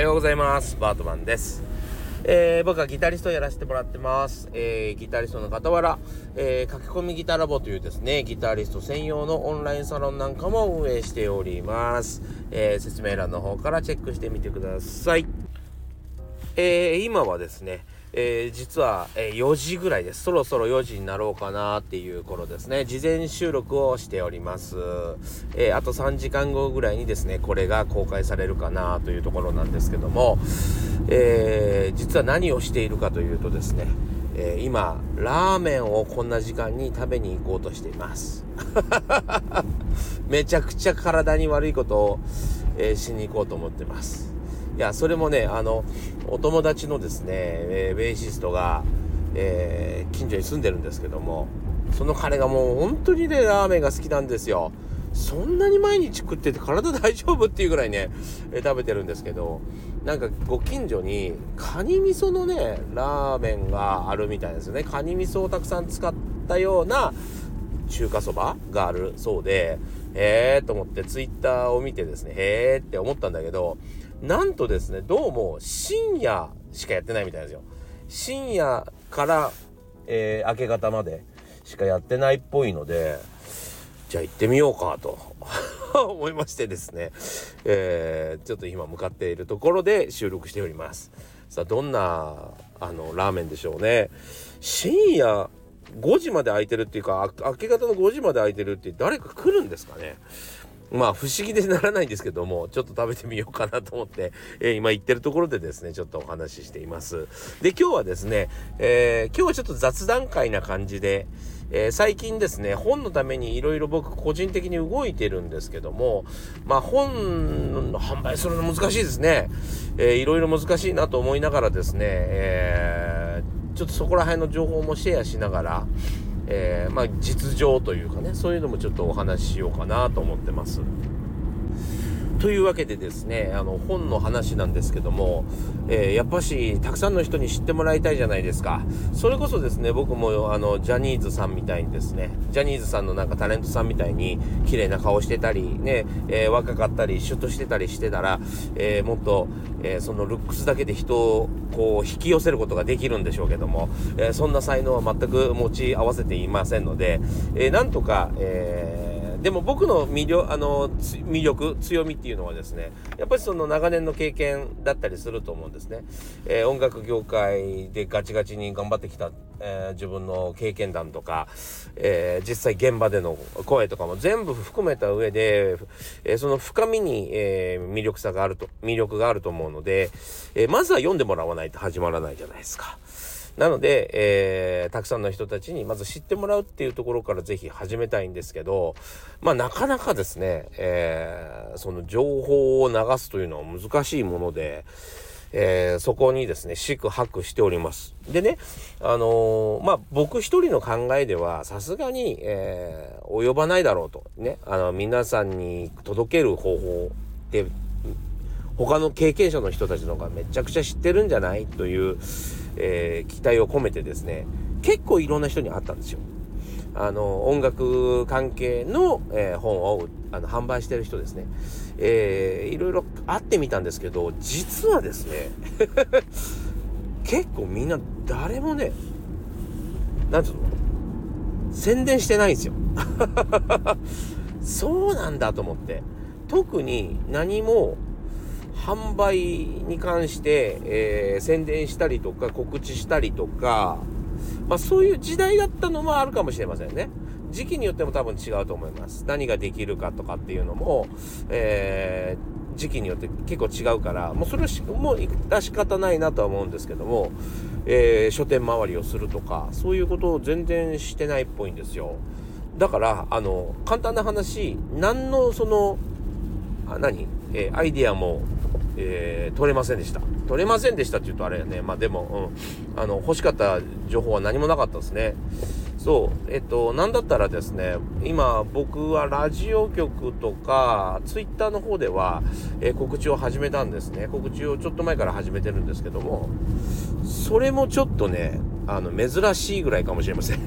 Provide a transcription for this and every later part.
ようございます。バートマンです、えー、僕はギタリストをやらせてもらってます、えー、ギタリストの傍ら、えー、書き込みギタラボというですねギタリスト専用のオンラインサロンなんかも運営しております、え説明欄の方からチェックしてみてください。え今はですねえー、実は、え、4時ぐらいです。そろそろ4時になろうかなっていう頃ですね。事前収録をしております。えー、あと3時間後ぐらいにですね、これが公開されるかなというところなんですけども、え実は何をしているかというとですね、え今、ラーメンをこんな時間に食べに行こうとしています。めちゃくちゃ体に悪いことを、えしに行こうと思ってます。いや、それもね、あの、お友達のですね、え、ベーシストが、えー、近所に住んでるんですけども、その彼がもう本当にね、ラーメンが好きなんですよ。そんなに毎日食ってて体 大丈夫っていうぐらいね、え、食べてるんですけど、なんかご近所にカニ味噌のね、ラーメンがあるみたいですよね。カニ味噌をたくさん使ったような中華そばがあるそうで、へえーと思ってツイッターを見てですね、へえって思ったんだけど、なんとですね、どうも深夜しかやってないみたいですよ。深夜から、えー、明け方までしかやってないっぽいので、じゃあ行ってみようかと 思いましてですね、えー、ちょっと今向かっているところで収録しております。さあ、どんな、あの、ラーメンでしょうね。深夜5時まで空いてるっていうか、明け方の5時まで空いてるって誰か来るんですかね。まあ不思議でならないんですけども、ちょっと食べてみようかなと思って、えー、今行ってるところでですね、ちょっとお話ししています。で、今日はですね、えー、今日はちょっと雑談会な感じで、えー、最近ですね、本のためにいろいろ僕個人的に動いてるんですけども、まあ本の販売するの難しいですね。いろいろ難しいなと思いながらですね、えー、ちょっとそこら辺の情報もシェアしながら、えー、まあ、実情というかねそういうのもちょっとお話ししようかなと思ってます。というわけでですね、あの、本の話なんですけども、えー、やっぱし、たくさんの人に知ってもらいたいじゃないですか。それこそですね、僕も、あの、ジャニーズさんみたいにですね、ジャニーズさんのなんかタレントさんみたいに、綺麗な顔してたり、ね、えー、若かったり、シュッとしてたりしてたら、えー、もっと、えそのルックスだけで人を、こう、引き寄せることができるんでしょうけども、えそんな才能は全く持ち合わせていませんので、えなんとか、えーでも僕の魅力、あの、魅力、強みっていうのはですね、やっぱりその長年の経験だったりすると思うんですね。えー、音楽業界でガチガチに頑張ってきた、えー、自分の経験談とか、えー、実際現場での声とかも全部含めた上で、えその深みに、え魅力さがあると、魅力があると思うので、えまずは読んでもらわないと始まらないじゃないですか。なので、えー、たくさんの人たちにまず知ってもらうっていうところからぜひ始めたいんですけど、まあなかなかですね、えー、その情報を流すというのは難しいもので、えー、そこにですね、四苦八苦しております。でね、あのー、まあ、僕一人の考えでは、さすがに、えー、及ばないだろうと。ね、あの、皆さんに届ける方法って他の経験者の人たちの方がめちゃくちゃ知ってるんじゃないという、えー、期待を込めてですね、結構いろんな人に会ったんですよ。あの、音楽関係の、えー、本をあの販売してる人ですね。えー、いろいろ会ってみたんですけど、実はですね、結構みんな誰もね、なんつうの宣伝してないんですよ。そうなんだと思って。特に何も販売に関して、えー、宣伝したりとか告知したりとか、まあそういう時代だったのもあるかもしれませんね。時期によっても多分違うと思います。何ができるかとかっていうのも、えー、時期によって結構違うから、もうそれはもう致し方ないなとは思うんですけども、えー、書店回りをするとか、そういうことを全然してないっぽいんですよ。だから、あの、簡単な話、何のその、あ何？えー、アイディアもえー、取れませんでした。取れませんでしたって言うとあれやね。まあでも、うん。あの、欲しかった情報は何もなかったですね。そう。えっと、なんだったらですね、今僕はラジオ局とか、ツイッターの方では、えー、告知を始めたんですね。告知をちょっと前から始めてるんですけども、それもちょっとね、あの、珍しいぐらいかもしれません。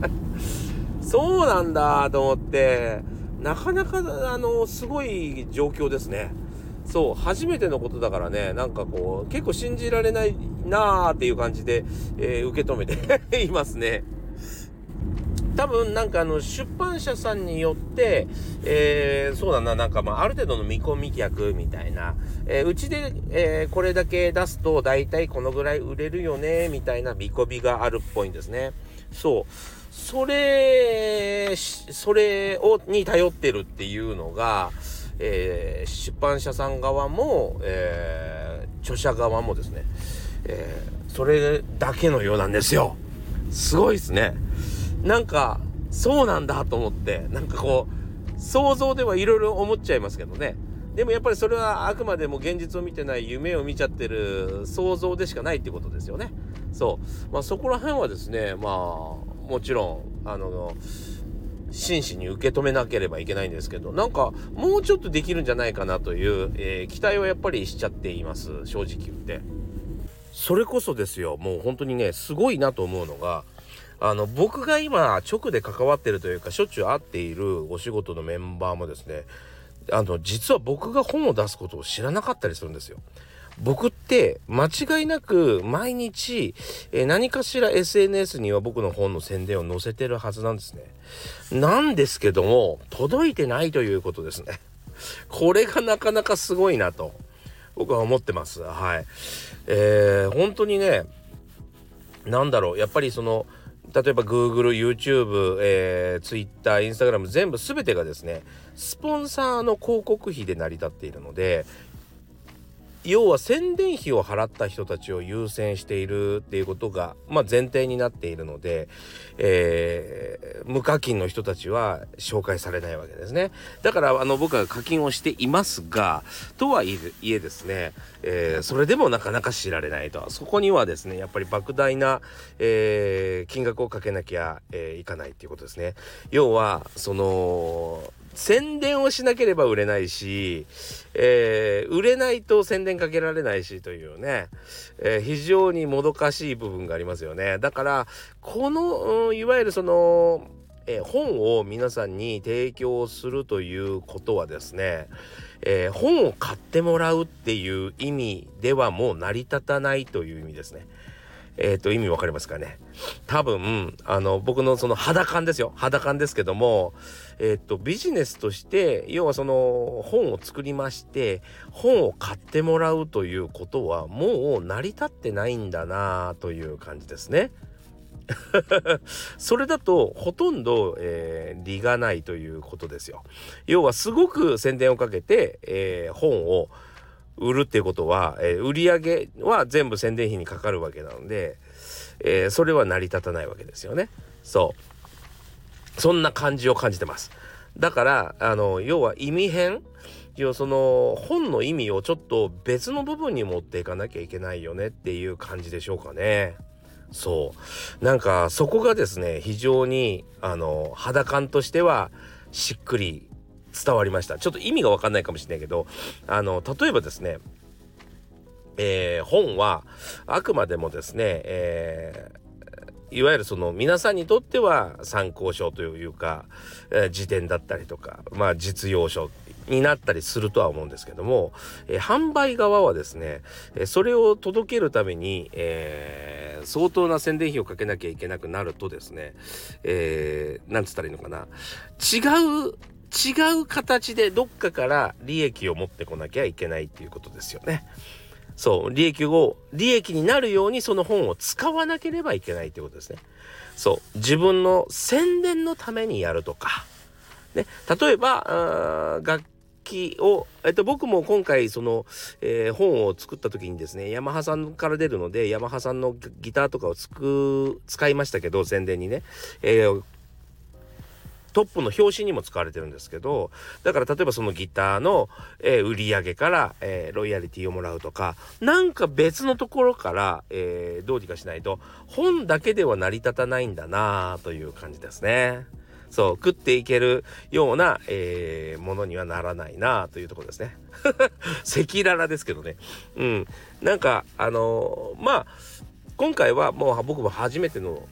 そうなんだと思って、なかなか、あの、すごい状況ですね。そう初めてのことだからねなんかこう結構信じられないなーっていう感じで、えー、受け止めて いますね。多分なんかあの出版社さんによって、えー、そうだな、なんかまあある程度の見込み客みたいな、えー、うちで、えー、これだけ出すと大体このぐらい売れるよね、みたいな見込みがあるっぽいんですね。そう。それ、それを、に頼ってるっていうのが、えー、出版社さん側も、えー、著者側もですね、えー、それだけのようなんですよ。すごいですね。なんか、そうなんだと思って、なんかこう、想像ではいろいろ思っちゃいますけどね。でもやっぱりそれはあくまでも現実を見てない夢を見ちゃってる想像でしかないってことですよね。そう。まあそこら辺はですね、まあもちろん、あの、真摯に受け止めなければいけないんですけど、なんかもうちょっとできるんじゃないかなという、えー、期待はやっぱりしちゃっています。正直言って。それこそですよ、もう本当にね、すごいなと思うのが、あの僕が今直で関わってるというかしょっちゅう会っているお仕事のメンバーもですねあの実は僕が本を出すことを知らなかったりするんですよ。僕って間違いなく毎日、え何かしら SNS には僕の本の宣伝を載せてるはずなんですね。なんですけども届いてないということですね。これがなかなかすごいなと僕は思ってます。はい。えー、本当にね、なんだろう、やっぱりその、例えば Google、YouTube、えー、Twitter、Instagram 全部全てがですね、スポンサーの広告費で成り立っているので、要は宣伝費を払った人たちを優先しているっていうことが、まあ、前提になっているので、えー、無課金の人たちは紹介されないわけですね。だからあの僕は課金をしていますがとはいえですね、えー、それでもなかなか知られないとそこにはですねやっぱり莫大な、えー、金額をかけなきゃ、えー、いかないっていうことですね。要はその宣伝をしなければ売れないし、えー、売れないと宣伝かけられないしというね、えー、非常にもどかしい部分がありますよね。だから、この、うん、いわゆるその、えー、本を皆さんに提供するということはですね、えー、本を買ってもらうっていう意味ではもう成り立たないという意味ですね。えっ、と、意味わかりますかね？多分、あの、僕のその肌感ですよ。肌感ですけども、えっ、と、ビジネスとして、要はその、本を作りまして、本を買ってもらうということは、もう成り立ってないんだなという感じですね。それだとほとんど、えー、利がないということですよ。要はすごく宣伝をかけて、えー、本を売るっていうことは、えー、売り上げは全部宣伝費にかかるわけなので、えー、それは成り立たないわけですよね。そう。そんな感じを感じてます。だから、あの、要は意味変要はその本の意味をちょっと別の部分に持っていかなきゃいけないよねっていう感じでしょうかね。そう。なんかそこがですね、非常にあの肌感としてはしっくり伝わりました。ちょっと意味がわかんないかもしれないけど、あの、例えばですね、えー、本はあくまでもですね、えー、いわゆるその皆さんにとっては参考書というか、えー、辞典だったりとか、まあ実用書になったりするとは思うんですけども、えー、販売側はですね、えー、それを届けるために、えー、相当な宣伝費をかけなきゃいけなくなるとですね、えー、なんつったらいいのかな、違う違う形でどっかから利益を持ってこなきゃいけないっていうことですよね。そう、利益を、利益になるようにその本を使わなければいけないってことですね。そう、自分の宣伝のためにやるとか。ね、例えば、楽器を、えっと、僕も今回その、えー、本を作った時にですねヤマハさんから出るのでヤマハさんのギターとかをつく使いましたけど宣伝にね、えー、トップの表紙にも使われてるんですけどだから例えばそのギターの、えー、売り上げから、えー、ロイヤリティをもらうとかなんか別のところから、えー、どうにかしないと本だけでは成り立たないんだなという感じですね。そう食っていけるような、えー、ものにはならないなというところですね。赤裸々ですけどね。うん。なんかあのー、まあ今回はもう僕も初めての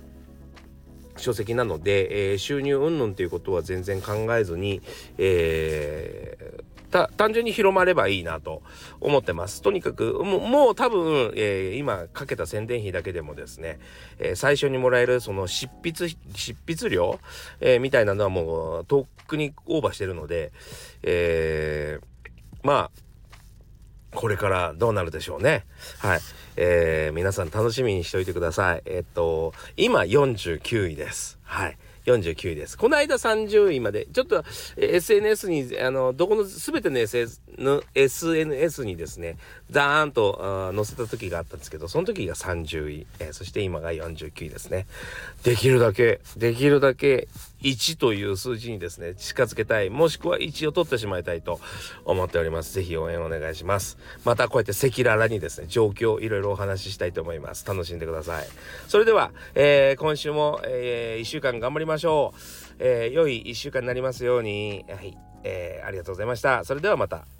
書籍なので、えー、収入云々ということは全然考えずに、えー、単純に広まればいいなと思ってます。とにかく、もうもう多分、えー、今かけた宣伝費だけでもですね、え、最初にもらえるその執筆、執筆料、えー、みたいなのはもうとっくにオーバーしてるので、えまあ、これからどうなるでしょうね。はい。え皆さん楽しみにしておいてください。えっと、今49位です。はい。49位です。この間30位まで、ちょっと SNS に、あの、どこの全ての SS, の SNS にですね、ザーンと載せた時があったんですけど、その時が30位、えー、そして今が49位ですね。できるだけ、できるだけ1という数字にですね、近づけたい、もしくは1を取ってしまいたいと思っております。ぜひ応援お願いします。またこうやって赤裸々にですね、状況いろいろお話ししたいと思います。楽しんでください。それでは、えー、今週も、えー、1週間頑張りましょう。えー、良い1週間になりますように。はい。えー、ありがとうございました。それではまた。